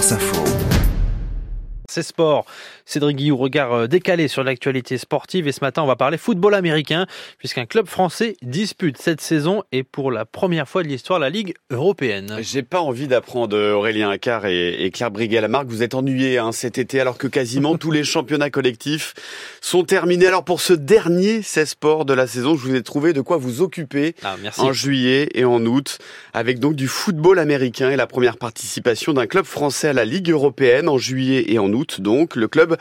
France Info. C'est sport. Cédric Guillou, regard euh, décalé sur l'actualité sportive. Et ce matin, on va parler football américain, puisqu'un club français dispute cette saison et pour la première fois de l'histoire la Ligue européenne. J'ai pas envie d'apprendre Aurélien Accard et, Claire Briguet-Lamarck. Vous êtes ennuyés hein, cet été, alors que quasiment tous les championnats collectifs sont terminés. Alors pour ce dernier 16 sports de la saison, je vous ai trouvé de quoi vous occuper ah, en juillet et en août, avec donc du football américain et la première participation d'un club français à la Ligue européenne en juillet et en août donc, le club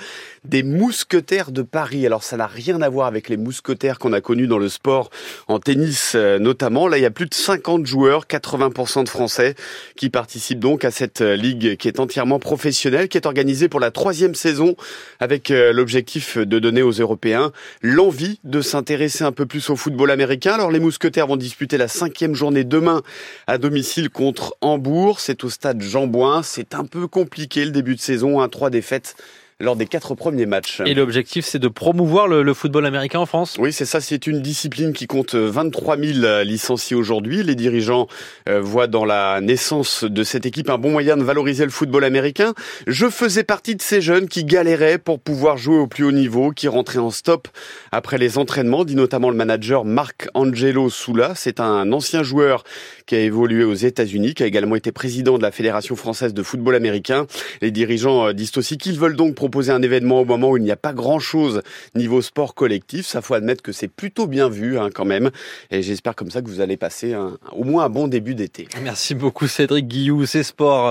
des Mousquetaires de Paris. Alors ça n'a rien à voir avec les mousquetaires qu'on a connus dans le sport, en tennis euh, notamment. Là, il y a plus de 50 joueurs, 80% de Français, qui participent donc à cette euh, ligue qui est entièrement professionnelle, qui est organisée pour la troisième saison, avec euh, l'objectif de donner aux Européens l'envie de s'intéresser un peu plus au football américain. Alors les Mousquetaires vont disputer la cinquième journée demain à domicile contre Hambourg. C'est au stade Jean Bouin. C'est un peu compliqué le début de saison, un 3 défaites faite lors des quatre premiers matchs. Et l'objectif, c'est de promouvoir le, football américain en France Oui, c'est ça. C'est une discipline qui compte 23 000 licenciés aujourd'hui. Les dirigeants euh, voient dans la naissance de cette équipe un bon moyen de valoriser le football américain. Je faisais partie de ces jeunes qui galéraient pour pouvoir jouer au plus haut niveau, qui rentraient en stop après les entraînements, dit notamment le manager Marc Angelo Soula. C'est un ancien joueur qui a évolué aux États-Unis, qui a également été président de la Fédération française de football américain. Les dirigeants euh, disent aussi qu'ils veulent donc proposer un événement au moment où il n'y a pas grand-chose niveau sport collectif. Ça faut admettre que c'est plutôt bien vu hein, quand même. Et j'espère comme ça que vous allez passer au moins un bon début d'été. Merci beaucoup Cédric Guillou, c'est sport.